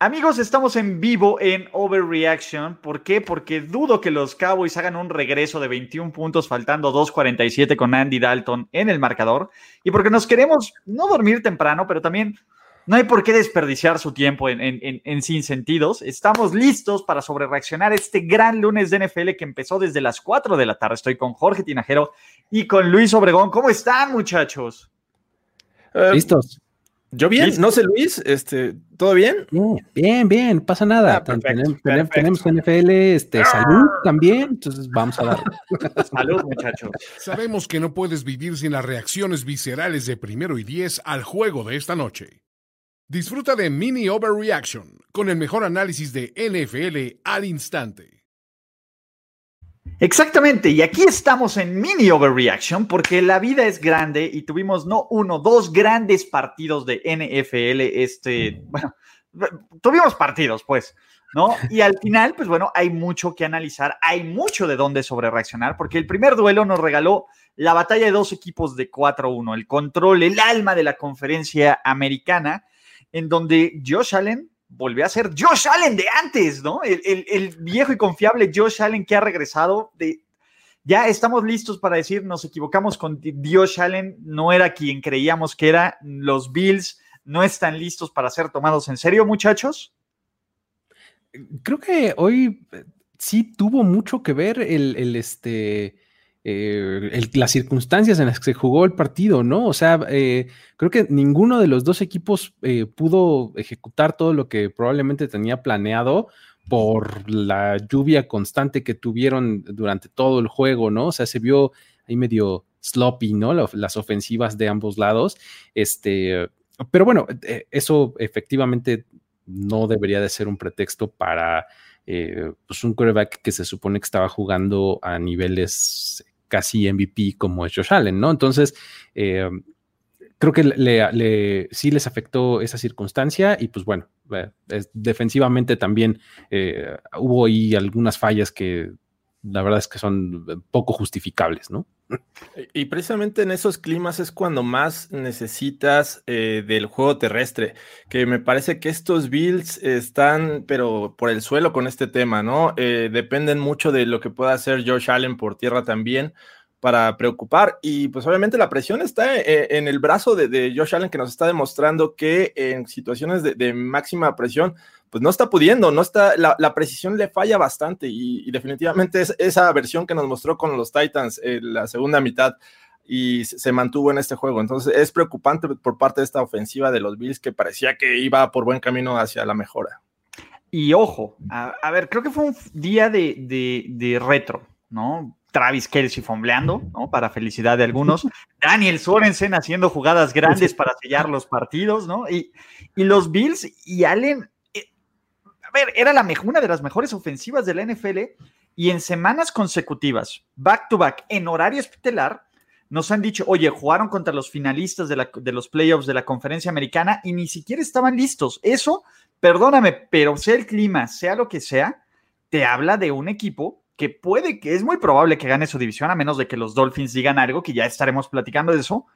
Amigos, estamos en vivo en Overreaction. ¿Por qué? Porque dudo que los Cowboys hagan un regreso de 21 puntos faltando 2.47 con Andy Dalton en el marcador. Y porque nos queremos no dormir temprano, pero también no hay por qué desperdiciar su tiempo en, en, sin sentidos. Estamos listos para sobrereaccionar este gran lunes de NFL que empezó desde las 4 de la tarde. Estoy con Jorge Tinajero y con Luis Obregón. ¿Cómo están, muchachos? Eh, listos. Yo bien, no sé Luis, este, ¿todo bien? Bien, bien, pasa nada. Ah, tenemos, NFL, este, ah. salud también, entonces vamos a dar. salud, muchachos. Sabemos que no puedes vivir sin las reacciones viscerales de primero y diez al juego de esta noche. Disfruta de Mini Overreaction con el mejor análisis de NFL al instante. Exactamente, y aquí estamos en mini overreaction porque la vida es grande y tuvimos no uno, dos grandes partidos de NFL, este, bueno, tuvimos partidos pues, ¿no? Y al final, pues bueno, hay mucho que analizar, hay mucho de dónde sobrereaccionar porque el primer duelo nos regaló la batalla de dos equipos de 4-1, el control, el alma de la conferencia americana, en donde Josh Allen volvió a ser Josh Allen de antes, ¿no? El, viejo y confiable Josh Allen que ha regresado de... Ya estamos listos para decir, nos equivocamos con Josh Allen, no era quien creíamos que era, los Bills no están listos para ser tomados en serio, muchachos. Creo que hoy sí tuvo mucho que ver el, este, eh, las circunstancias en las que se jugó el partido, ¿no? O sea, eh, creo que ninguno de los dos equipos eh, pudo ejecutar todo lo que probablemente tenía planeado por la lluvia constante que tuvieron durante todo el juego, ¿no? O sea, se vio ahí medio sloppy, ¿no? Las ofensivas de ambos lados. Este, pero bueno, eso efectivamente no debería de ser un pretexto para pues un quarterback que se supone que estaba jugando a niveles casi MVP como es Josh Allen, ¿no? Entonces, eh, creo que sí les afectó esa circunstancia y pues bueno, eh, defensivamente también eh, hubo ahí algunas fallas que la verdad es que son poco justificables, ¿no? Y precisamente en esos climas es cuando más necesitas del juego terrestre, que me parece que estos Bills están, pero por el suelo con este tema, ¿no? dependen mucho de lo que pueda hacer Josh Allen por tierra también para preocupar. Y pues obviamente la presión está eh, en, el brazo de, Josh Allen que nos está demostrando que en situaciones de, máxima presión, pues no está pudiendo, no está, la, precisión le falla bastante y, definitivamente es esa versión que nos mostró con los Titans en la segunda mitad y se mantuvo en este juego. Entonces es preocupante por parte de esta ofensiva de los Bills que parecía que iba por buen camino hacia la mejora. Y ojo, a, ver, creo que fue un día de, de retro, ¿no? Travis Kelsey fombleando, ¿no? Para felicidad de algunos. Daniel Sorensen haciendo jugadas grandes para sellar los partidos, ¿no? Y, y los Bills y Allen, eh, era la una de las mejores ofensivas de la NFL y en semanas consecutivas, back to back, en horario estelar, nos han dicho, oye, jugaron contra los finalistas de, de los playoffs de la conferencia americana y ni siquiera estaban listos. Eso, perdóname, pero sea el clima, sea lo que sea, te habla de un equipo que puede, que es muy probable que gane su división, a menos de que los Dolphins digan algo, que ya estaremos platicando de eso,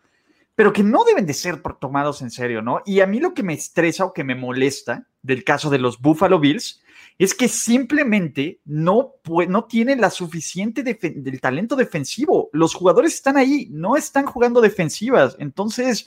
pero que no deben de ser tomados en serio, ¿no? Y a mí lo que me estresa o que me molesta del caso de los Buffalo Bills es que simplemente no, no tienen la suficiente del talento defensivo. Los jugadores están ahí, no están jugando defensivas. Entonces,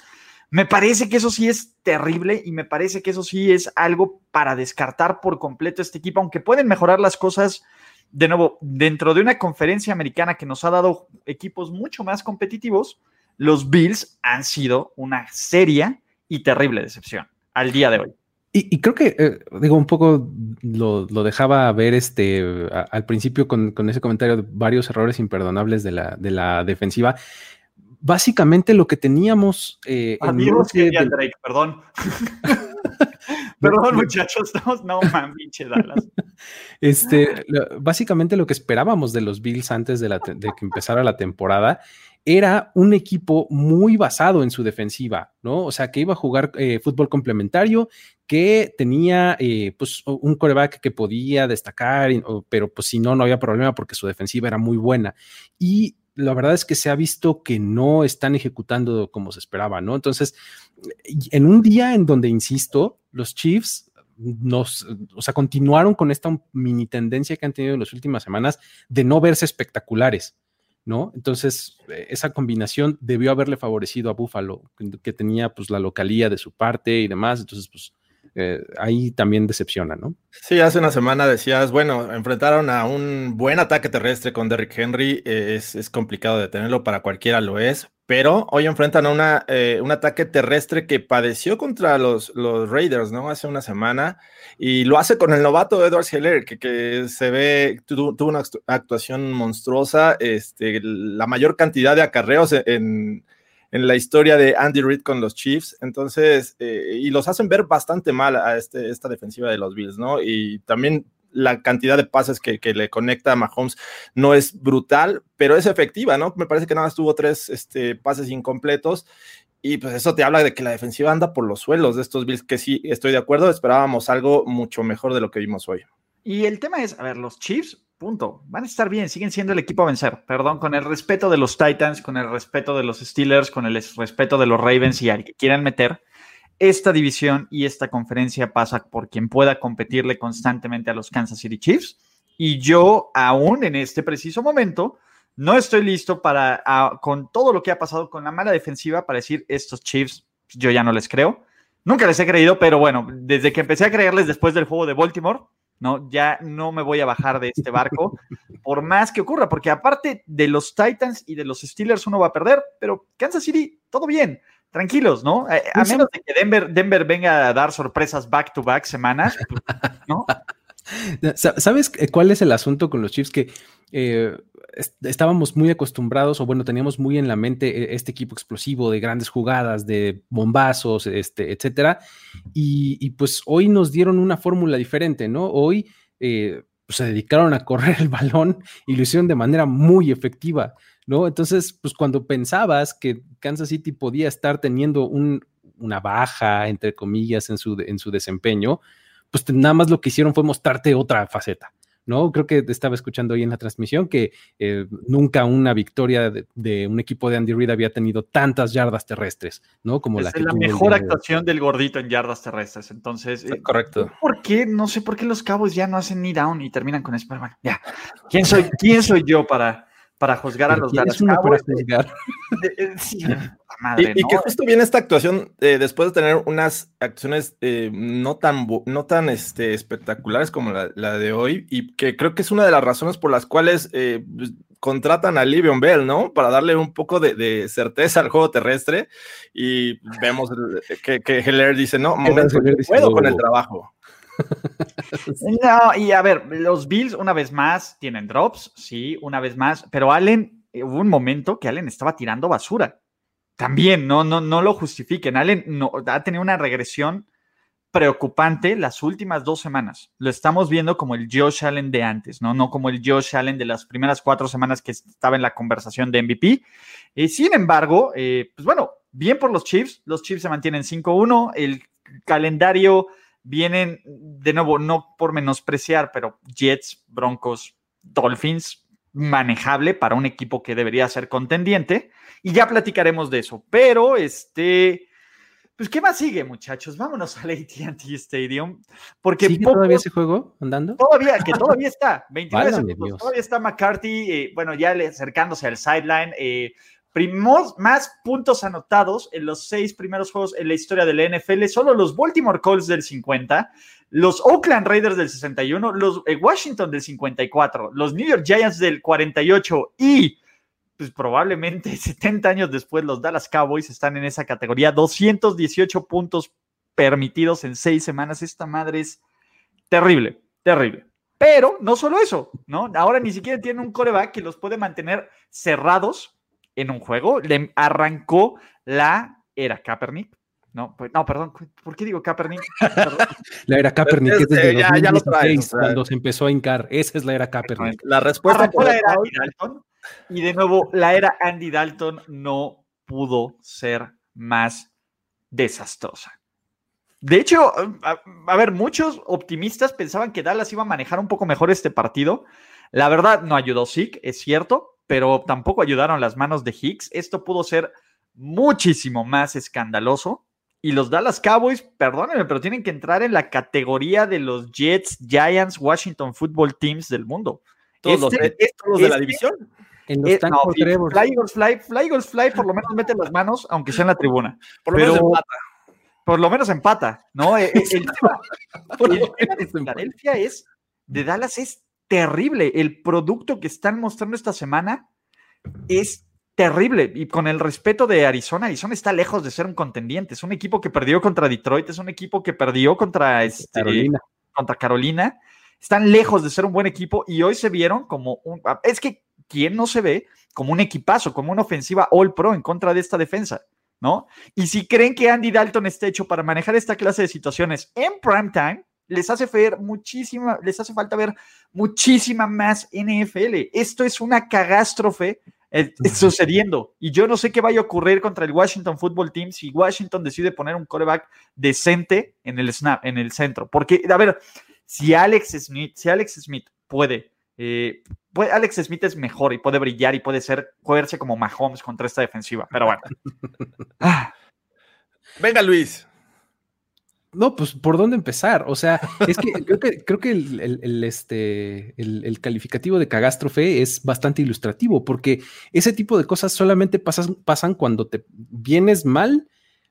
me parece que eso sí es terrible y me parece que eso sí es algo para descartar por completo este equipo, aunque pueden mejorar las cosas de nuevo, dentro de una conferencia americana que nos ha dado equipos mucho más competitivos, los Bills han sido una seria y terrible decepción al día de hoy. Y, creo que, eh, digo, un poco lo, dejaba ver este al principio con, ese comentario de varios errores imperdonables de la, de la defensiva. Básicamente lo que teníamos. Eh, Amigos, Drake, perdón. Perdón, muchachos, estamos, no man, pinche Dallas. Este, básicamente lo que esperábamos de los Bills antes de, que empezara la temporada era un equipo muy basado en su defensiva, ¿no? O sea, que iba a jugar eh, fútbol complementario, que tenía eh, pues un coreback que podía destacar, pero pues si no, no había problema porque su defensiva era muy buena. Y la verdad es que se ha visto que no están ejecutando como se esperaba, ¿no? Entonces, en un día en donde, insisto, los Chiefs nos, o sea, continuaron con esta mini tendencia que han tenido en las últimas semanas de no verse espectaculares. ¿no? Entonces, eh, esa combinación debió haberle favorecido a Buffalo, que tenía pues la localía de su parte y demás, entonces pues eh, ahí también decepciona, ¿no? Sí, hace una semana decías, bueno, enfrentaron a un buen ataque terrestre con Derrick Henry, eh, es, complicado detenerlo, para cualquiera lo es, pero hoy enfrentan a una, un ataque terrestre que padeció contra los, los Raiders, ¿no? Hace una semana, y lo hace con el novato Edwards Heller, que, que se ve, tuvo, una actuación monstruosa, este, la mayor cantidad de acarreos en la historia de Andy Reid con los Chiefs. Entonces, eh, y los hacen ver bastante mal a este, esta defensiva de los Bills, ¿no? Y también la cantidad de pases que, le conecta a Mahomes no es brutal, pero es efectiva, ¿no? Me parece que nada más tuvo tres este, pases incompletos. Y pues eso te habla de que la defensiva anda por los suelos de estos Bills, que sí, estoy de acuerdo, esperábamos algo mucho mejor de lo que vimos hoy. Y el tema es, a ver, los Chiefs, punto, van a estar bien, siguen siendo el equipo a vencer, perdón, con el respeto de los Titans, con el respeto de los Steelers, con el respeto de los Ravens y al que quieran meter, esta división y esta conferencia pasa por quien pueda competirle constantemente a los Kansas City Chiefs. Y yo aún en este preciso momento no estoy listo para, con todo lo que ha pasado con la mala defensiva, para decir estos Chiefs, yo ya no les creo. Nunca les he creído, pero bueno, desde que empecé a creerles después del juego de Baltimore, ¿no? Ya no me voy a bajar de este barco, por más que ocurra, porque aparte de los Titans y de los Steelers uno va a perder, pero Kansas City, todo bien, tranquilos, ¿no? Eh, a, menos de que Denver, Denver venga a dar sorpresas back to back semanas, pues, ¿no? ¿Sabes cuál es el asunto con los Chiefs? Que eh, estábamos muy acostumbrados, o bueno, teníamos muy en la mente eh, este equipo explosivo de grandes jugadas, de bombazos, este, etcétera. Y, pues hoy nos dieron una fórmula diferente, ¿no? Hoy eh, pues, se dedicaron a correr el balón y lo hicieron de manera muy efectiva, ¿no? Entonces, pues cuando pensabas que Kansas City podía estar teniendo una baja, entre comillas, en su, en su desempeño, pues nada más lo que hicieron fue mostrarte otra faceta. ¿no? Creo que estaba escuchando hoy en la transmisión que eh, nunca una victoria de, un equipo de Andy Reid había tenido tantas yardas terrestres, ¿no? Como la, la mejor actuación del gordito en yardas terrestres. Entonces, eh, correcto. ¿Por qué? No sé por qué los cabos ya no hacen ni down y terminan con eso. Pero bueno, ya. ¿Quién soy, quién soy yo para, para juzgar a los Dallas Cowboys? sí, y, que justo viene esta actuación eh, después de tener unas acciones eh, no tan, no tan este, espectaculares como la, de hoy, y que creo que es una de las razones por las cuales eh, pues, contratan a Livion Bell, ¿no? Para darle un poco de, certeza al juego terrestre, y vemos que, que Heller dice, no, momento, puedo con el trabajo. no, y a ver, los Bills una vez más tienen drops, sí, una vez más, pero Allen, hubo un momento que Allen estaba tirando basura también no, no, no lo justifiquen. Allen no, ha tenido una regresión preocupante las últimas dos semanas. Lo estamos viendo como el Josh Allen de antes, ¿no? No como el Josh Allen de las primeras cuatro semanas que estaba en la conversación de MVP. y sin embargo, eh, pues bueno, bien por los Chiefs. Los Chiefs se mantienen 5-1. El calendario vienen, de nuevo, no por menospreciar, pero Jets, Broncos, Dolphins, manejable para un equipo que debería ser contendiente. Y ya platicaremos de eso. Pero, este, pues, ¿qué más sigue, muchachos? Vámonos al ATT Stadium. Porque ¿Sigue todavía ese juego andando? Todavía, que todavía está. 29 segundos. Todavía está McCarthy, eh, bueno, ya acercándose al sideline. Eh, primos, más puntos anotados en los seis primeros juegos en la historia de la NFL. Solo los Baltimore Colts del 50, los Oakland Raiders del 61, los eh, Washington del 54, los New York Giants del 48 y pues probablemente 70 años después los Dallas Cowboys están en esa categoría. 218 puntos permitidos en seis semanas. Esta madre es terrible, terrible. Pero no solo eso, ¿no? Ahora ni siquiera tienen un coreback que los puede mantener cerrados en un juego. Le arrancó la era Kaepernick. No, pues, no, perdón, ¿por qué digo Kaepernick? la era Kaepernick es desde ya, ya lo cuando se empezó a hincar. Esa es la era Kaepernick. La respuesta fue la era Dalton y de nuevo, la era Andy Dalton no pudo ser más desastrosa. De hecho, a, ver, muchos optimistas pensaban que Dallas iba a manejar un poco mejor este partido. La verdad, no ayudó Zeke, es cierto, pero tampoco ayudaron las manos de Hicks. Esto pudo ser muchísimo más escandaloso Y los Dallas Cowboys, perdónenme, pero tienen que entrar en la categoría de los Jets, Giants, Washington Football Teams del mundo. Todos los, Este- todos los de la este- división. En los Eh, no. Fly Eagles Fly, Fly Eagles Fly por lo menos mete las manos, aunque sea en la tribuna. Por lo Pero- menos empata. Por lo menos empata, ¿no? Eh, eh, El, tema, Por el tema de. Filadelfia es, de Dallas es terrible. El producto que están mostrando esta semana es terrible. Y con el respeto de Arizona, Arizona está lejos de ser un contendiente. Es un equipo que perdió contra Detroit, es un equipo que perdió contra, este, Carolina. contra Carolina. Están lejos de ser un buen equipo y hoy se vieron como un... Es que, ¿quién no se ve como un equipazo, como una ofensiva all pro en contra de esta defensa? ¿No? Y si creen que Andy Dalton está hecho para manejar esta clase de situaciones en prime time, les hace ver muchísima, les hace falta ver muchísima más NFL. Esto es una cagástrofe eh, sucediendo. Y yo no sé qué vaya a ocurrir contra el Washington Football Team si Washington decide poner un coreback decente en el snap, en el centro. Porque, a ver, si Alex Smith, si Alex Smith puede, eh, puede- Alex Smith es mejor y puede brillar y puede ser, verse como Mahomes contra esta defensiva. Pero bueno. Ah, Venga, Luis. No, pues por dónde empezar. O sea, es que creo que, creo que el, este, el calificativo de cagástrofe es bastante ilustrativo, porque ese tipo de cosas solamente pasan, pasan cuando te vienes mal,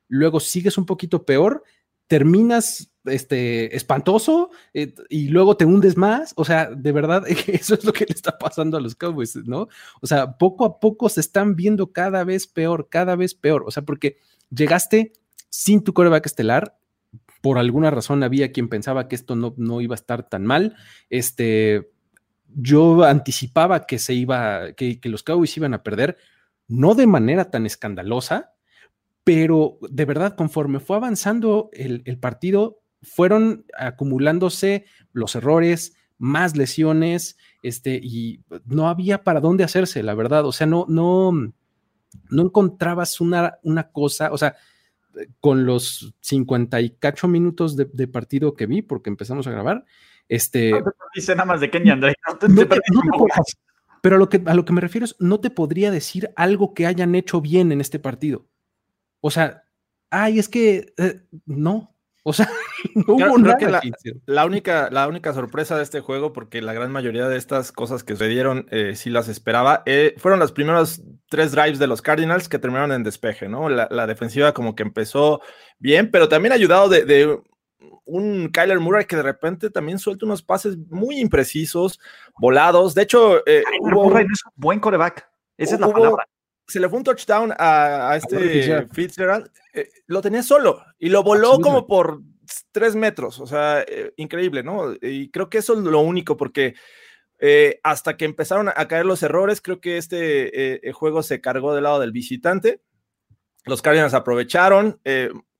luego sigues un poquito peor, terminas este, espantoso eh, y luego te hundes más. O sea, de verdad, eso es lo que le está pasando a los Cowboys, ¿no? O sea, poco a poco se están viendo cada vez peor, cada vez peor. O sea, porque llegaste sin tu coreback estelar, por alguna razón había quien pensaba que esto no, no iba a estar tan mal. Este, yo anticipaba que se iba, que, que los Cowboys iban a perder, no de manera tan escandalosa, pero de verdad, conforme fue avanzando el, el partido, fueron acumulándose los errores, más lesiones, este, y no había para dónde hacerse, la verdad. O sea, no, no, no encontrabas una, una cosa, o sea, con los 50 y cacho minutos de, de partido que vi, porque empezamos a grabar, este, no te perdiste nada más de Kenny. No te, no pero a lo, que, a lo que me refiero es, no te podría decir algo que hayan hecho bien en este partido. O sea, ay, es que eh, no. O sea, no Creo- hubo creo nada. que la- única, la única sorpresa de este juego, porque la gran mayoría de estas cosas que sucedieron eh, sí las esperaba, eh, fueron los primeros tres drives de los Cardinals que terminaron en despeje, ¿no? La, la defensiva como que empezó bien, pero también ayudado de, de un Kyler Murray que de repente también suelta unos pases muy imprecisos, volados. De hecho, eh, Kyler hubo- Murray no es un buen coreback. Esa es la palabra. Se le fue un touchdown a, a este Fitzgerald. Fitzgerald, eh, lo tenía solo y lo voló como por tres metros, o sea, eh, increíble, ¿no? Y creo que eso es lo único, porque eh, hasta que empezaron a caer los errores, creo que este juego se cargó del lado del visitante. Los Cardinals aprovecharon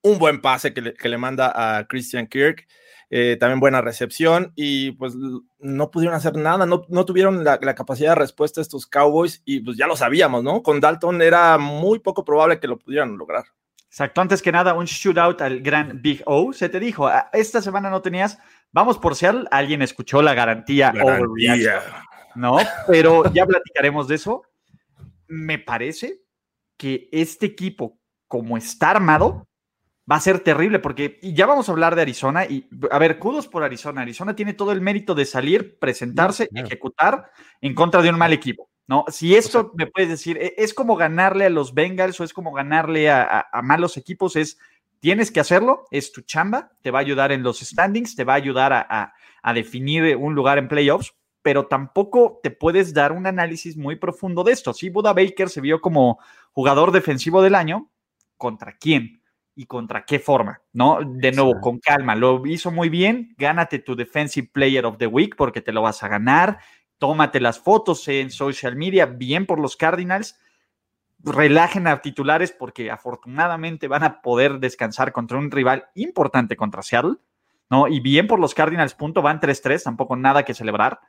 un buen pase que le, que le manda a Christian Kirk, eh, también buena recepción y pues no pudieron hacer nada, no, no tuvieron la, la capacidad de respuesta estos Cowboys y pues ya lo sabíamos, ¿no? Con Dalton era muy poco probable que lo pudieran lograr. Exacto, antes que nada, un shootout al gran Big O. Se te dijo, "Ah, esta semana no tenías, vamos por Seattle, alguien escuchó la garantía, ¿no? Pero ya platicaremos de eso. Me parece que este equipo, como está armado, va a ser terrible, porque y ya vamos a hablar de Arizona. Y a ver, kudos por Arizona. Arizona tiene todo el mérito de salir, presentarse, claro. ejecutar en contra de un mal equipo. ¿no? Si esto me puedes decir, e- es como ganarle a los Bengals o es como ganarle a, a- a malos equipos, es tienes que hacerlo, es tu chamba, te va a ayudar en los standings, te va a ayudar a, a- a definir un lugar en playoffs, pero tampoco te puedes dar un análisis muy profundo de esto. Sí, Buda Baker se vio como jugador defensivo del año, ¿contra quién? ¿Y contra qué forma? ¿No? De nuevo, con calma, lo hizo muy bien, gánate tu Defensive Player of the Week porque te lo vas a ganar, tómate las fotos en social media, bien por los Cardinals, relajen a titulares porque afortunadamente van a poder descansar contra un rival importante contra Seattle, ¿no? Y bien por los Cardinals, punto, van 3-3, tampoco nada que celebrar.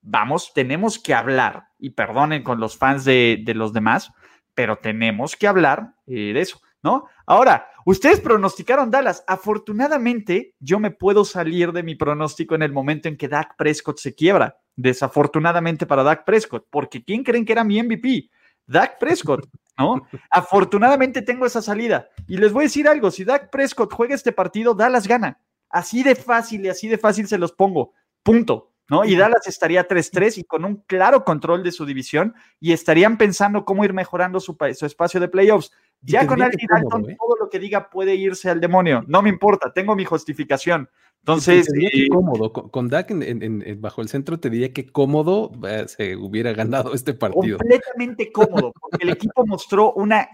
Vamos, tenemos que hablar, y perdonen con los fans de, de los demás, pero tenemos que hablar eh, de eso, ¿no? Ahora, ustedes pronosticaron Dallas. Afortunadamente, yo me puedo salir de mi pronóstico en el momento en que Dak Prescott se quiebra. Desafortunadamente para Dak Prescott, porque ¿quién creen que era mi MVP? Dak Prescott. ¿no? Afortunadamente tengo esa salida. Y les voy a decir algo, si Dak Prescott juega este partido, Dallas gana. Así de fácil y así de fácil se los pongo. Punto. ¿No? Y Dallas estaría 3-3 y con un claro control de su división y estarían pensando cómo ir mejorando su, su espacio de playoffs. Ya con Andy Dalton, ¿eh? todo lo que diga puede irse al demonio. No me importa, tengo mi justificación. Entonces. Eh, cómodo. Con, Dak en, bajo el centro te diría que cómodo eh, se hubiera ganado este partido. Completamente cómodo, porque el equipo mostró una.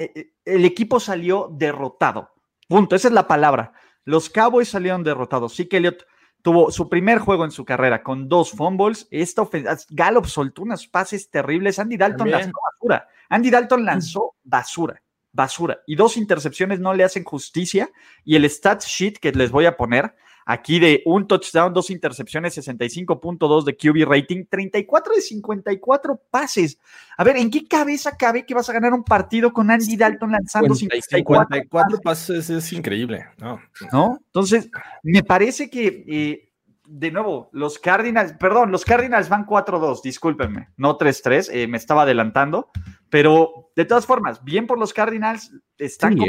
el equipo salió derrotado. Punto. Esa es la palabra. Los Cowboys salieron derrotados. Sí que Elliot tuvo su primer juego en su carrera con dos fumbles. Esta Gallup soltó unos pases terribles. Andy Dalton lanzó basura. Andy Dalton lanzó basura, basura. Y dos intercepciones no le hacen justicia. Y el stat sheet que les voy a poner Aquí de un touchdown, dos intercepciones, 65.2 de QB rating, 34 de 54 pases. A ver, ¿en qué cabeza cabe que vas a ganar un partido con Andy Dalton lanzando 54, pases? Es increíble, ¿no? ¿No? Entonces, me parece que, eh, de nuevo, los Cardinals, perdón, los Cardinals van 4-2, discúlpenme, no 3-3, eh, me estaba adelantando, pero de todas formas, bien por los Cardinals, están sí,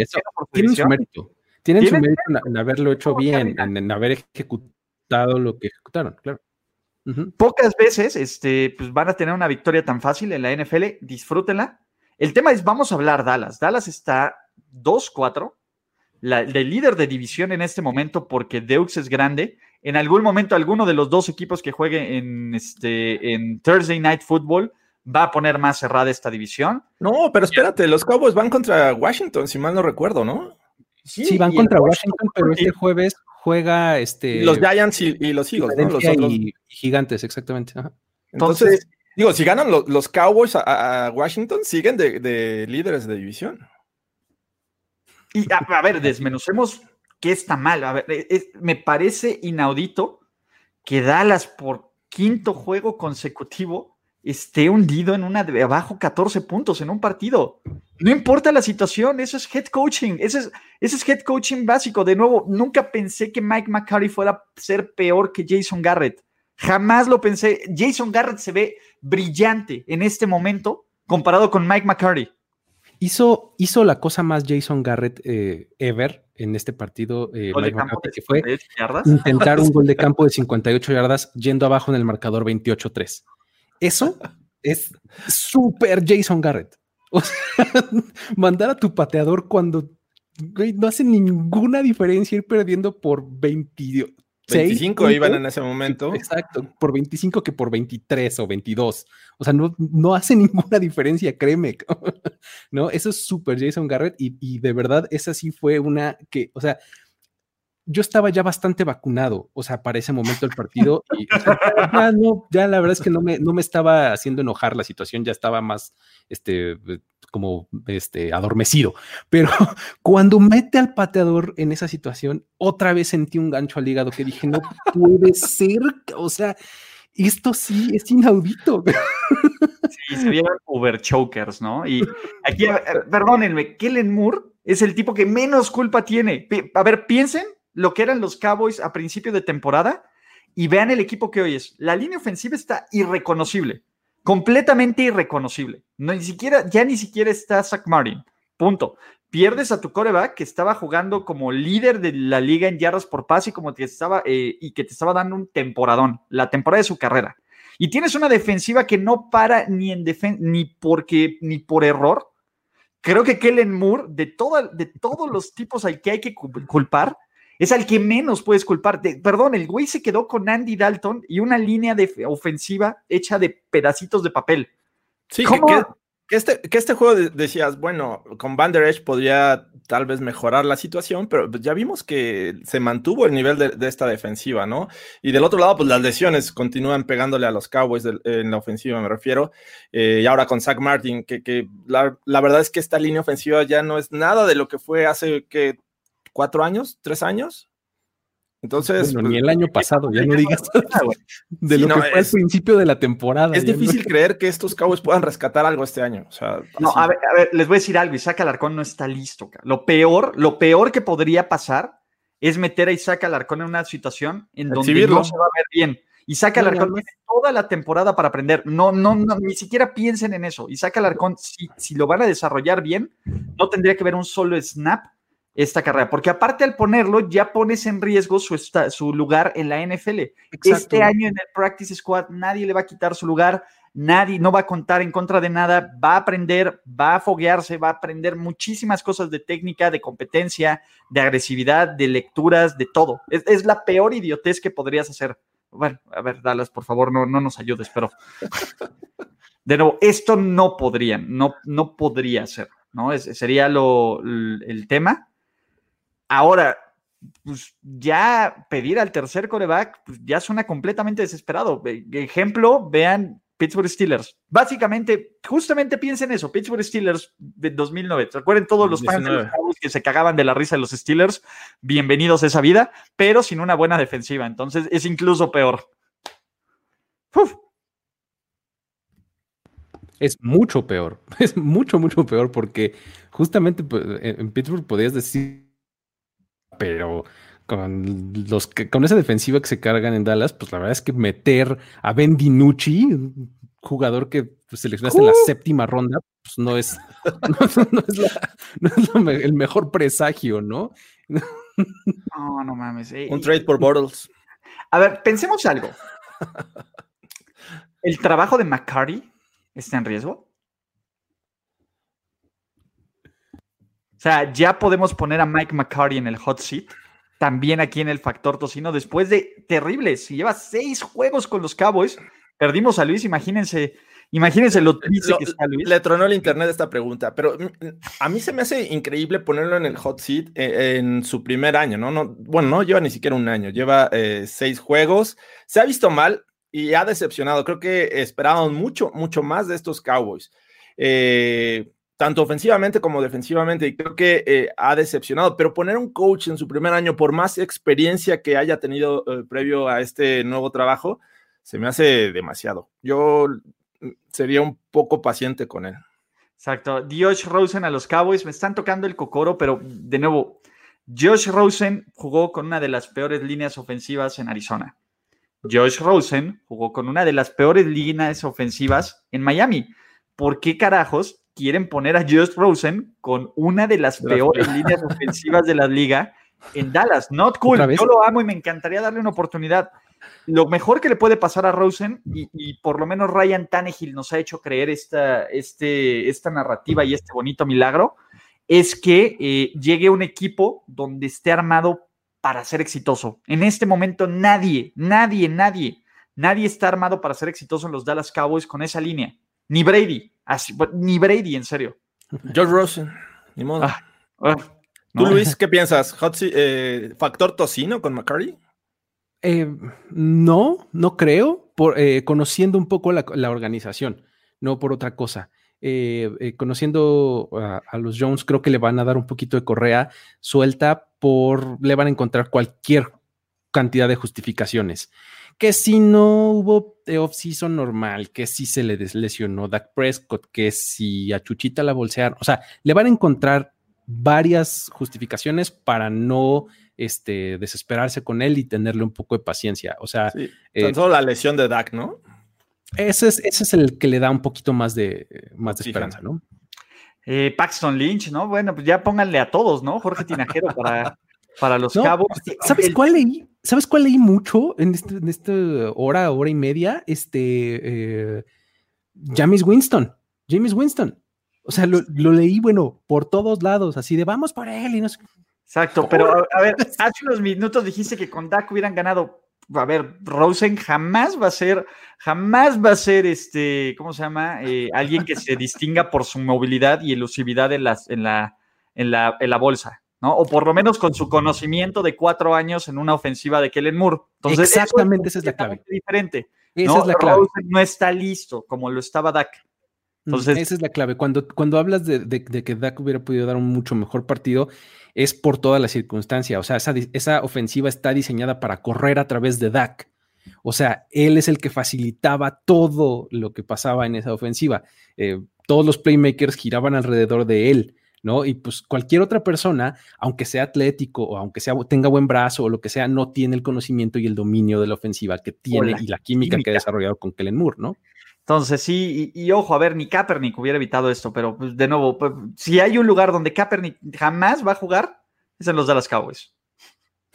tienen su mérito. Tienen su mérito en, haberlo hecho bien, en, haber ejecutado lo que ejecutaron, claro. Pocas veces este, pues van a tener una victoria tan fácil en la NFL, disfrútenla. El tema es, vamos a hablar Dallas. Dallas está 2-4, el líder de división en este momento porque Deux es grande. En algún momento alguno de los dos equipos que juegue en, este, en Thursday Night Football va a poner más cerrada esta división. No, pero espérate, los Cowboys van contra Washington, si mal no recuerdo, ¿no? Sí, van contra Washington, pero este jueves juega este. Los Giants y, los Eagles, ¿no? Los otros... y gigantes, exactamente. Entonces, digo, si ganan los, Cowboys a, Washington, siguen de, líderes de división. Y a, ver, desmenucemos qué está mal. A ver, me parece inaudito que Dallas por quinto juego consecutivo esté hundido en una de abajo 14 puntos en un partido. No importa la situación, eso es head coaching, eso es, es head coaching básico. De nuevo, nunca pensé que Mike McCarthy fuera a ser peor que Jason Garrett. Jamás lo pensé. Jason Garrett se ve brillante en este momento comparado con Mike McCarthy. Hizo, hizo la cosa más Jason Garrett eh, ever en este partido, eh, Mike McCarthy, que fue intentar un gol de campo de 58 yardas yendo abajo en el marcador 28-3. Eso es súper Jason Garrett. O sea, mandar a tu pateador cuando no hace ninguna diferencia ir perdiendo por 20, 25 iban en ese momento. Exacto, por 25 que por 23 o 22. O sea, no, no hace ninguna diferencia, créeme. ¿No? Eso es súper Jason Garrett y, y, de verdad esa sí fue una que, o sea, yo estaba ya bastante vacunado, o sea, para ese momento del partido, y ya no, ya la verdad es que no me, no me estaba haciendo enojar la situación, ya estaba más, este, como, este, adormecido. Pero cuando mete al pateador en esa situación, otra vez sentí un gancho al hígado que dije, no puede ser, o sea, esto sí es inaudito. Sí, se vieron Uber Chokers, ¿no? Y aquí, perdónenme, Kellen Moore es el tipo que menos culpa tiene. A ver, piensen lo que eran los Cowboys a principio de temporada y vean el equipo que hoy es. La línea ofensiva está irreconocible, completamente irreconocible. No, ni siquiera, ya ni siquiera está Zach Martin. Punto. Pierdes a tu coreback que estaba jugando como líder de la liga en yardas por pase y como que estaba eh, y que te estaba dando un temporadón, la temporada de su carrera. Y tienes una defensiva que no para ni en ni porque ni por error. Creo que Kellen Moore, de, de todos los tipos al que hay que culpar, es al que menos puedes culpar. perdón, el güey se quedó con Andy Dalton y una línea de ofensiva hecha de pedacitos de papel. Sí, que, este, que este juego decías, bueno, con Van Der Esch podría tal vez mejorar la situación, pero ya vimos que se mantuvo el nivel de, esta defensiva, ¿no? Y del otro lado, pues las lesiones continúan pegándole a los Cowboys en la ofensiva, me refiero. Eh, y ahora con Zach Martin, que, la, la, verdad es que esta línea ofensiva ya no es nada de lo que fue hace que cuatro años, tres años. Entonces. ni el año pasado, ya no digas de lo que fue al principio de la temporada. Es difícil creer que estos Cowboys puedan rescatar algo este año. no, a ver, a ver, les voy a decir algo. Isaac Alarcón no está listo. Lo peor, lo peor que podría pasar es meter a Isaac Alarcón en una situación en donde no se va a ver bien. Isaac Alarcón tiene toda la temporada para aprender. No, no, no, ni siquiera piensen en eso. Isaac Alarcón, si, si lo van a desarrollar bien, no tendría que ver un solo snap esta carrera, porque aparte al ponerlo ya pones en riesgo su, su lugar en la NFL. Este año en el Practice Squad nadie le va a quitar su lugar, nadie no va a contar en contra de nada, va a aprender, va a foguearse, va a aprender muchísimas cosas de técnica, de competencia, de agresividad, de lecturas, de todo. Es, la peor idiotez que podrías hacer. Bueno, a ver, Dallas, por favor, no, no nos ayudes, pero de nuevo, esto no podrían, no, no podría ser, ¿no? sería lo, el tema Ahora, pues ya pedir al tercer coreback pues ya suena completamente desesperado. Ejemplo, vean Pittsburgh Steelers. Básicamente, justamente piensen eso, Pittsburgh Steelers de 2009. ¿Recuerden todos los fans que se cagaban de la risa de los Steelers? Bienvenidos a esa vida, pero sin una buena defensiva. Entonces es incluso peor. Es mucho peor. Es mucho, mucho peor porque justamente pues, en Pittsburgh podías decir pero con los con esa defensiva que se cargan en Dallas, pues la verdad es que meter a Ben DiNucci, un jugador que seleccionaste en la ¡Uh! séptima ronda, pues no es, el mejor presagio, ¿no? No, no mames. Eh, un trade por Bortles. A ver, pensemos algo. ¿El trabajo de McCarty está en riesgo? Sea, ya podemos poner a Mike McCarty en el hot seat, también aquí en el factor tocino, después de terribles, si lleva seis juegos con los Cowboys, perdimos a Luis, imagínense, imagínense lo triste que está Luis. Le tronó el internet esta pregunta, pero a mí se me hace increíble ponerlo en el hot seat eh, en, su primer año, ¿no? no bueno, no lleva ni siquiera un año, lleva eh, seis juegos, se ha visto mal y ha decepcionado, creo que esperábamos mucho, mucho más de estos Cowboys. Eh, tanto ofensivamente como defensivamente, y creo que eh, ha decepcionado, pero poner un coach en su primer año, por más experiencia que haya tenido eh, previo a este nuevo trabajo, se me hace demasiado. Yo mm, sería un poco paciente con él. Exacto. Josh Rosen a los Cowboys, me están tocando el cocoro, pero de nuevo, Josh Rosen jugó con una de las peores líneas ofensivas en Arizona. Josh Rosen jugó con una de las peores líneas ofensivas en Miami. ¿Por qué carajos quieren poner a Josh Rosen con una de las peores líneas ofensivas de la liga en Dallas. Not cool. Yo lo amo y me encantaría darle una oportunidad. Lo mejor que le puede pasar a Rosen, y, por lo menos Ryan Tannehill nos ha hecho creer esta, este, esta narrativa y este bonito milagro, es que eh, llegue un equipo donde esté armado para ser exitoso. En este momento nadie, nadie, nadie, nadie está armado para ser exitoso en los Dallas Cowboys con esa línea. Ni Brady, así, ni Brady, en serio. George Rosen, ni modo. Ah, ah, ¿Tú, Luis, qué piensas? Eh, ¿Factor tocino con McCarty? Eh, no, no creo, por, eh, conociendo un poco la, organización, no por otra cosa. conociendo a, los Jones, creo que le van a dar un poquito de correa suelta por, le van a encontrar cualquier cantidad de justificaciones que si no hubo off-season normal, que si se le lesionó Dak Prescott, que si a Chuchita la bolsearon, o sea, le van a encontrar varias justificaciones para no este, desesperarse con él y tenerle un poco de paciencia. O sea, sí, eh, solo la lesión de Dak, ¿no? Ese es, ese es el que le da un poquito más de, más de esperanza, ¿no? Eh, Paxton Lynch, ¿no? Bueno, pues ya pónganle a todos, ¿no? Jorge Tinajero para, para los cabos. ¿Sabes cuál leí? ¿Sabes cuál leí mucho en, este, en esta hora, hora y media? Este, eh, James Winston, James Winston. O sea, lo, leí, bueno, por todos lados, así de vamos por él y no sé. Exacto, pero a, ver, hace unos minutos dijiste que con Dak hubieran ganado. A ver, Rosen jamás va a ser, jamás va a ser este, ¿cómo se llama? Eh, alguien que se distinga por su movilidad y elusividad las, en, la, en, la, en la bolsa. ¿No? O por lo menos con su conocimiento de cuatro años en una ofensiva de Kellen Moore. Entonces, Exactamente, esa es la clave. Diferente. Esa es la clave. no está listo como lo estaba Dak. Mm, Entonces, esa es la clave. Cuando, cuando hablas de, que Dak hubiera podido dar un mucho mejor partido, es por toda la circunstancia. O sea, esa, esa ofensiva está diseñada para correr a través de Dak. O sea, él es el que facilitaba todo lo que pasaba en esa ofensiva. Eh, todos los playmakers giraban alrededor de él ¿no? Y pues cualquier otra persona, aunque sea atlético o aunque sea, tenga buen brazo o lo que sea, no tiene el conocimiento y el dominio de la ofensiva que tiene y la química, que ha desarrollado con Kellen Moore, ¿no? Entonces, sí, y, ojo, a ver, ni Kaepernick hubiera evitado esto, pero pues, de nuevo, pues, si hay un lugar donde Kaepernick jamás va a jugar, es en los Dallas Cowboys.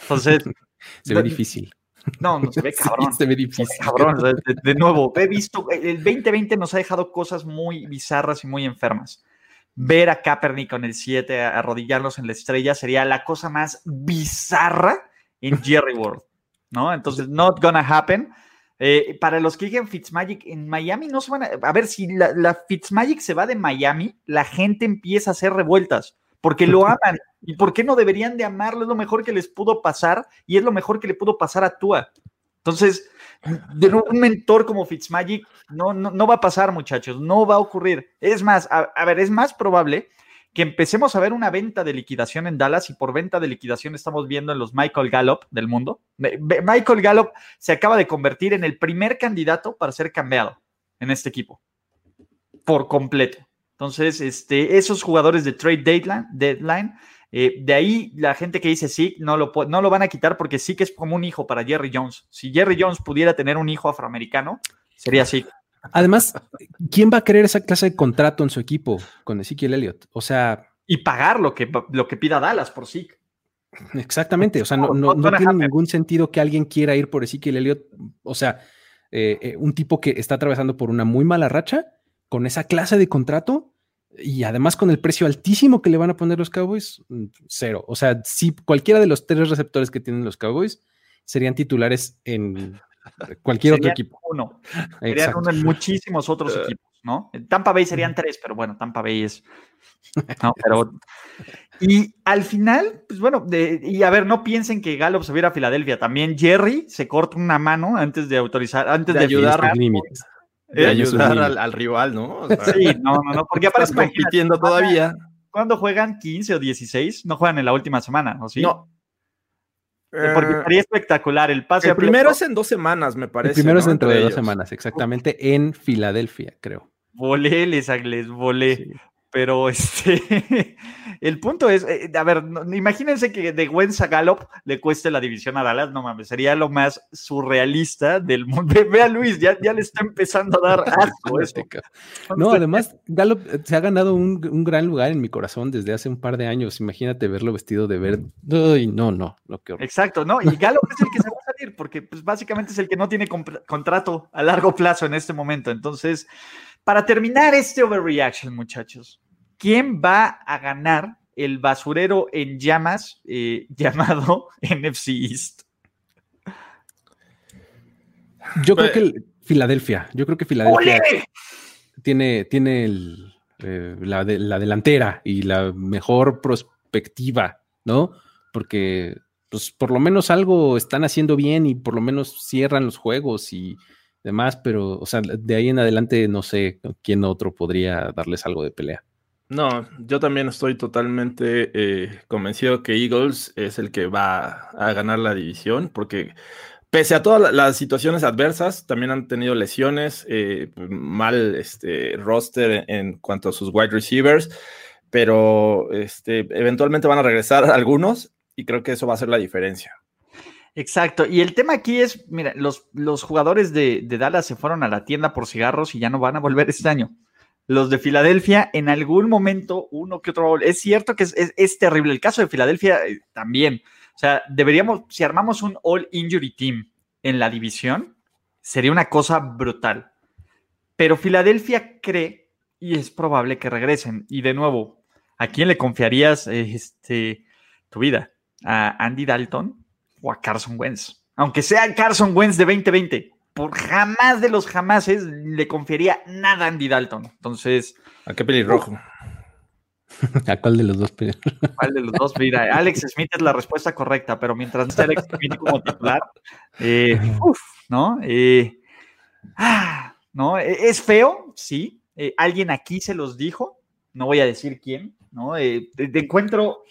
Entonces. se ve difícil. No, no se ve cabrón. se ve difícil. cabrón. De, nuevo, he visto, el 2020 nos ha dejado cosas muy bizarras y muy enfermas. Ver a Kaepernick con el 7 arrodillarlos en la estrella sería la cosa más bizarra en Jerry World, ¿no? Entonces, not gonna happen. Eh, para los que digan Fitzmagic en Miami, no se van a. A ver, si la, la Fitzmagic se va de Miami, la gente empieza a hacer revueltas porque lo aman. ¿Y por qué no deberían de amarlo? Es lo mejor que les pudo pasar y es lo mejor que le pudo pasar a Tua. Entonces, de un mentor como Fitzmagic no, no, va a pasar, muchachos, no va a ocurrir. Es más, a, ver, es más probable que empecemos a ver una venta de liquidación en Dallas y por venta de liquidación estamos viendo en los Michael Gallup del mundo. Michael Gallup se acaba de convertir en el primer candidato para ser cambiado en este equipo, por completo. Entonces, este, esos jugadores de trade deadline, deadline eh, de ahí la gente que dice sí, no lo, no lo van a quitar porque sí que es como un hijo para Jerry Jones. Si Jerry Jones pudiera tener un hijo afroamericano, sería así. Además, ¿quién va a querer esa clase de contrato en su equipo con Ezekiel Elliott? O sea. Y pagar lo que, lo que pida Dallas por sí. Exactamente. O sea, no, no, no tiene ningún sentido que alguien quiera ir por Ezekiel Elliott. O sea, eh, eh, un tipo que está atravesando por una muy mala racha con esa clase de contrato y además con el precio altísimo que le van a poner los Cowboys, mm, cero. O sea, si cualquiera de los tres receptores que tienen los Cowboys serían titulares en cualquier otro equipo. Uno. Serían uno en muchísimos otros eh. equipos, ¿no? Tampa Bay serían tres, pero bueno, Tampa Bay es. No, pero. Y al final, pues bueno, y a ver, no piensen que Gallup se viera a Filadelfia. También Jerry se corta una mano antes de autorizar, antes de, ayudar de ayudar al, rival, ¿no? sí, no, no, no, porque aparece compitiendo todavía. ¿Cuándo juegan 15 o 16? No juegan en la última semana, ¿o sí? No. Porque eh, sería espectacular el pase. El primero es en dos semanas, me parece. El primero es dentro de dos semanas, exactamente, en Filadelfia, creo. Volé, les, les volé. Pero este, el punto es, eh, a ver, imagínense que de Gwenza Gallup le cueste la división a Dallas, no mames, sería lo más surrealista del mundo. Ve, a Luis, ya, ya le está empezando a dar asco eso. No, además, Gallup eh, se ha ganado un, gran lugar en mi corazón desde hace un par de años. Imagínate verlo vestido de verde. Ay, no, no, lo que Exacto, no, y Gallup es el que se va a salir, porque pues básicamente es el que no tiene contrato a largo plazo en este momento. Entonces, para terminar este overreaction, muchachos, ¿quién va a ganar el basurero en llamas eh, llamado NFC East? Yo creo que Filadelfia, yo creo que Filadelfia tiene, tiene eh, la, la, delantera y la mejor perspectiva, ¿no? Porque pues por lo menos algo están haciendo bien y por lo menos cierran los juegos y demás, pero, o sea, de ahí en adelante no sé quién otro podría darles algo de pelea. No, yo también estoy totalmente eh, convencido que Eagles es el que va a ganar la división, porque pese a todas las situaciones adversas, también han tenido lesiones, eh, mal este, roster en cuanto a sus wide receivers, pero este, eventualmente van a regresar algunos y creo que eso va a ser la diferencia. Exacto. Y el tema aquí es, mira, los, los jugadores de, Dallas se fueron a la tienda por cigarros y ya no van a volver este año. Los de Filadelfia, en algún momento, uno que otro, es cierto que es, terrible. El caso de Filadelfia eh, también. O sea, deberíamos, si armamos un All Injury Team en la división, sería una cosa brutal. Pero Filadelfia cree y es probable que regresen. Y de nuevo, ¿a quién le confiarías este, tu vida? ¿A Andy Dalton? O a Carson Wentz. Aunque sea Carson Wentz de 2020, por jamás de los jamases le confiaría nada a Andy Dalton. Entonces. ¿A qué pelirrojo? ¿A cuál de los dos? ¿Cuál de los dos? Mira, Alex Smith es la respuesta correcta, pero mientras esté Alex Smith como titular, eh, ¿no? Eh, ah, ¿no? E, es feo, sí. Eh, alguien aquí se los dijo, no voy a decir quién, ¿no? de, encuentro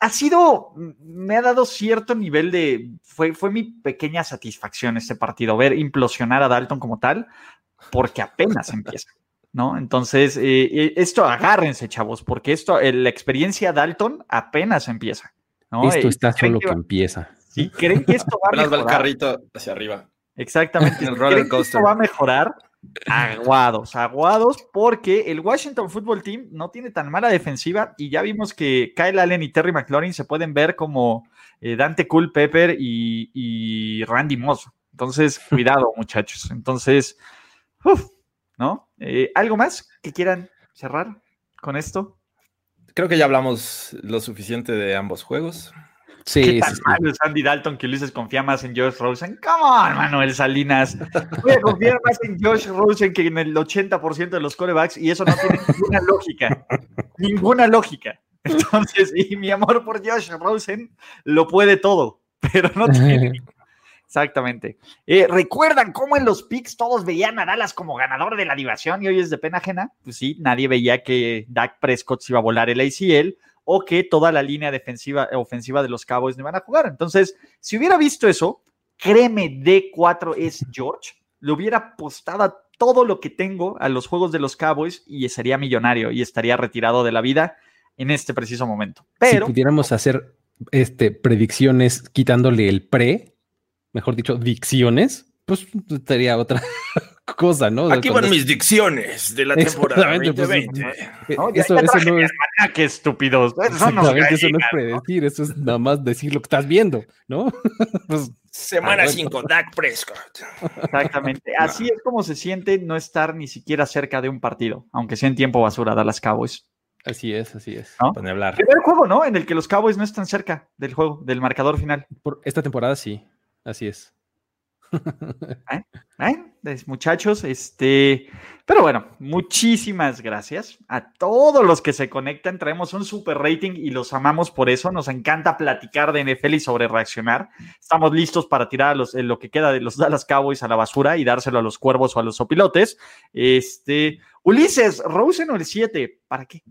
ha sido, me ha dado cierto nivel de, fue, fue mi pequeña satisfacción este partido, ver implosionar a Dalton como tal, porque apenas empieza. ¿no? Entonces, eh, eh, esto agárrense, chavos, porque esto, eh, la experiencia Dalton apenas empieza. ¿no? Esto Eh, está ¿creen solo que empieza. Si creen que esto va a Apenas va el mejorar, carrito hacia arriba. exactamente, El roller que esto coaster. va a mejorar, aguados, aguados, porque el Washington Football Team no tiene tan mala defensiva y ya vimos que Kyle Allen y Terry McLaurin se pueden ver como eh, Dante Culpepper y, y Randy Moss. Entonces, cuidado, muchachos. Entonces, uf, ¿no? Eh, ¿Algo más que quieran cerrar con esto? Creo que ya hablamos lo suficiente de ambos juegos. Sí, ¿Qué sí, tan sí. malo es Andy Dalton que Ulises confía más en Josh Rosen? Come on, Manuel Salinas. Voy a confiar más en Josh Rosen que en el 80% de los corebacks y eso no tiene ninguna lógica. Ninguna lógica. Entonces, y mi amor por Josh Rosen lo puede todo, pero no tiene. Exactamente. Eh, ¿Recuerdan cómo en los picks todos veían a Dallas como ganador de la diversión y hoy es de pena ajena? Pues sí, nadie veía que Dak Prescott se iba a volar el ACL o que toda la línea defensiva, ofensiva de los Cowboys no iban a jugar. Entonces, si hubiera visto eso, créeme, D4 es George, le hubiera apostado a todo lo que tengo a los juegos de los Cowboys y sería millonario y estaría retirado de la vida en este preciso momento. Pero si pudiéramos hacer este, predicciones quitándole el pre, mejor dicho, dicciones, pues sería otra cosa, ¿no? O sea, Aquí van mis dicciones de la temporada Exactamente, pues, 2020. eh, ¿no? Ya- eso, eso no es, almanaque, estúpidos. Eso no es eso no es predecir, eso es nada más decir lo que estás viendo, ¿no? Pues, Semana Ah, bueno. 5, Dak Prescott. Exactamente. Así es como se siente no estar ni siquiera cerca de un partido, aunque sea en tiempo basura, Dallas Cowboys. así es, así es. ¿No? Hablar. Primer juego, ¿no? En el que los Cowboys no están cerca del juego, del marcador final. Por esta temporada sí, así es. ¿Eh? Pues, muchachos, este, pero bueno, muchísimas gracias a todos los que se conectan. Traemos un super rating y los amamos por eso. Nos encanta platicar de NFL y sobre reaccionar. Estamos listos para tirar a los, en lo que queda de los Dallas Cowboys a la basura y dárselo a los cuervos o a los opilotes. Este, Ulises, Rosen o el 7, ¿para qué?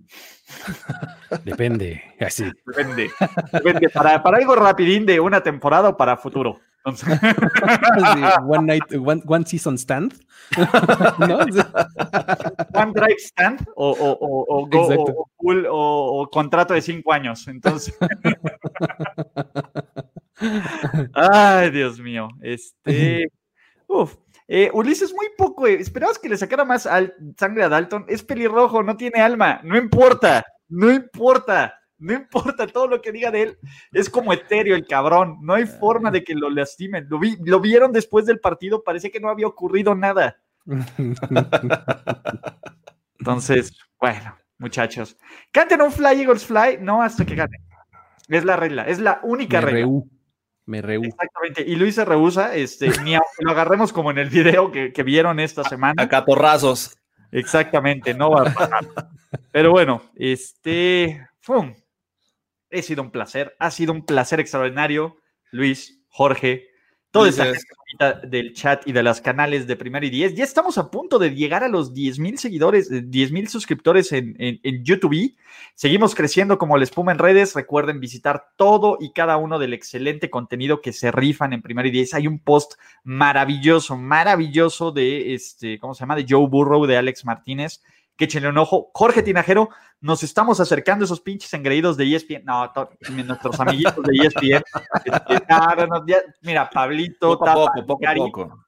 Depende, así. Depende. Depende. Para, para algo rapidín de una temporada o para futuro. Entonces, Sí, one night, one, one season stand. ¿No? One Drive Stand o, o, o, o go- o- o contrato de cinco años. Entonces. Ay, Dios mío. Este. Uf. Eh, Ulises, muy poco. eh, Esperabas que le sacara más al- sangre a Dalton. Es pelirrojo, no tiene alma. No importa. No importa. No importa todo lo que diga de él. Es como etéreo el cabrón. No hay forma de que lo lastimen. Lo, vi- lo vieron después del partido. Parecía que no había ocurrido nada. Entonces, bueno, muchachos. Canten un Fly Eagles Fly, no hasta que ganen. Es la regla, es la única Me regla. reú. Me reú. Exactamente. Y Luis se rehúsa, este, ni aunque lo agarremos como en el video que, que vieron esta semana. A catorrazos. Exactamente, no va a pasar. Pero bueno, este. ¡fum! Ha sido un placer, ha sido un placer extraordinario, Luis, Jorge, toda esta gente bonita del chat y de los canales de Primero y Diez. Ya estamos a punto de llegar a los 10 mil seguidores, 10 mil suscriptores en, en, en YouTube. Seguimos creciendo como la espuma en redes. Recuerden visitar todo y cada uno del excelente contenido que se rifan en Primero y Diez. Hay un post maravilloso, maravilloso de este, ¿cómo se llama? De Joe Burrow, de Alex Martínez. Que échenle un ojo. Jorge Tinajero, nos estamos acercando a esos pinches engreídos de ESPN. No, nuestros amiguitos de E ESPN. Este, no, no, no, ya- mira, Pablito, Poco Tapa, poco, poco Gary, poco.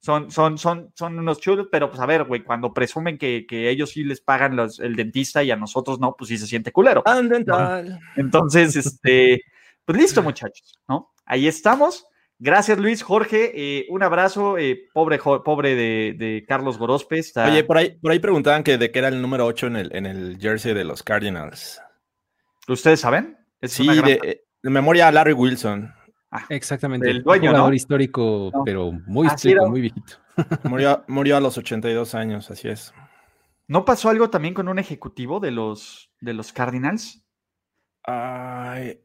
son, son, son, son unos chulos, pero pues a ver, güey, cuando presumen que, que ellos sí les pagan los- el dentista y a nosotros no, pues sí se siente culero. Andental. Entonces, este, pues listo, muchachos, ¿no? Ahí estamos. Gracias, Luis, Jorge. eh, un abrazo, eh, pobre, pobre de, de Carlos Gorospe. Está... Oye, por ahí, por ahí preguntaban que de qué era el número 8 en el, en el jersey de los Cardinals. ¿Ustedes saben? Es Sí, gran- de, de memoria a Larry Wilson. Exactamente. El dueño, Un jugador ¿no? histórico, No. pero muy histórico, muy viejito. Murió, murió a los 82 años, así es. ¿No pasó algo también con un ejecutivo de los, de los Cardinals?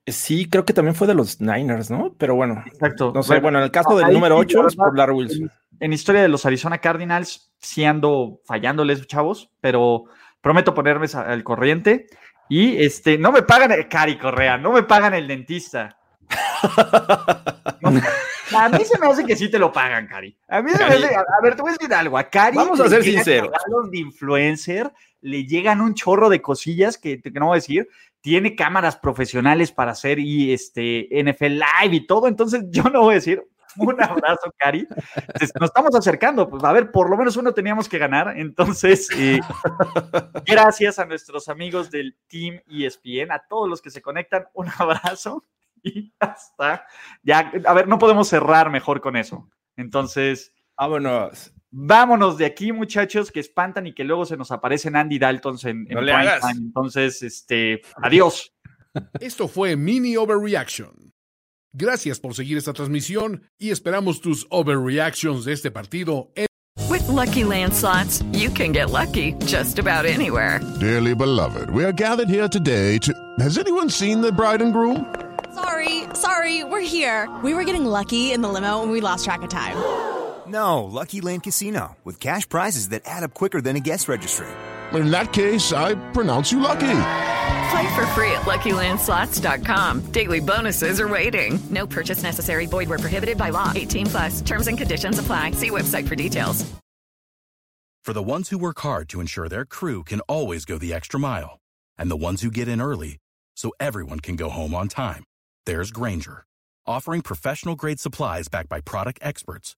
Sí, creo que también fue de los Niners, ¿no? Pero bueno, Exacto. no sé. Bueno, en el caso del número sí, 8 la es por Larry Wilson. en historia de los Arizona Cardinals, sí ando fallándoles, chavos, pero prometo ponerme al corriente. Y este, no me pagan el Cari Correa, no me pagan el dentista. A mí se me hace que sí te lo pagan, Cari. A mí se me hace, a, ver, te voy a decir algo. A Cari. Vamos a ser sinceros. de influencer le llegan un chorro de cosillas que, que no voy a decir. Tiene cámaras profesionales para hacer y este NFL Live y todo. Entonces, yo no voy a decir, un abrazo, Cari. Nos estamos acercando, pues a ver, por lo menos uno teníamos que ganar. Entonces, eh, gracias a nuestros amigos del Team ESPN, a todos los que se conectan, un abrazo y hasta. Ya, a ver, no podemos cerrar mejor con eso. Entonces, vámonos. Vámonos de aquí, muchachos, que espantan y que luego se nos aparecen Andy Daltons en, no le hagas. Entonces, este, adiós. Esto fue Mini Overreaction. Gracias por seguir esta transmisión y esperamos tus overreactions de este partido en With lucky landslots, you can get lucky just about anywhere. Dearly beloved, we are gathered here today to. Has anyone seen the bride and groom? Sorry, sorry, we're here. We were getting lucky in the limo and we lost track of time. No, Lucky Land Casino, with cash prizes that add up quicker than a guest registry. In that case, I pronounce you lucky. Play for free at LuckyLandSlots.com. Daily bonuses are waiting. No purchase necessary. Void were prohibited by law. 18 plus. Terms and conditions apply. See website for details. For the ones who work hard to ensure their crew can always go the extra mile, and the ones who get in early so everyone can go home on time, there's Granger, offering professional grade supplies backed by product experts,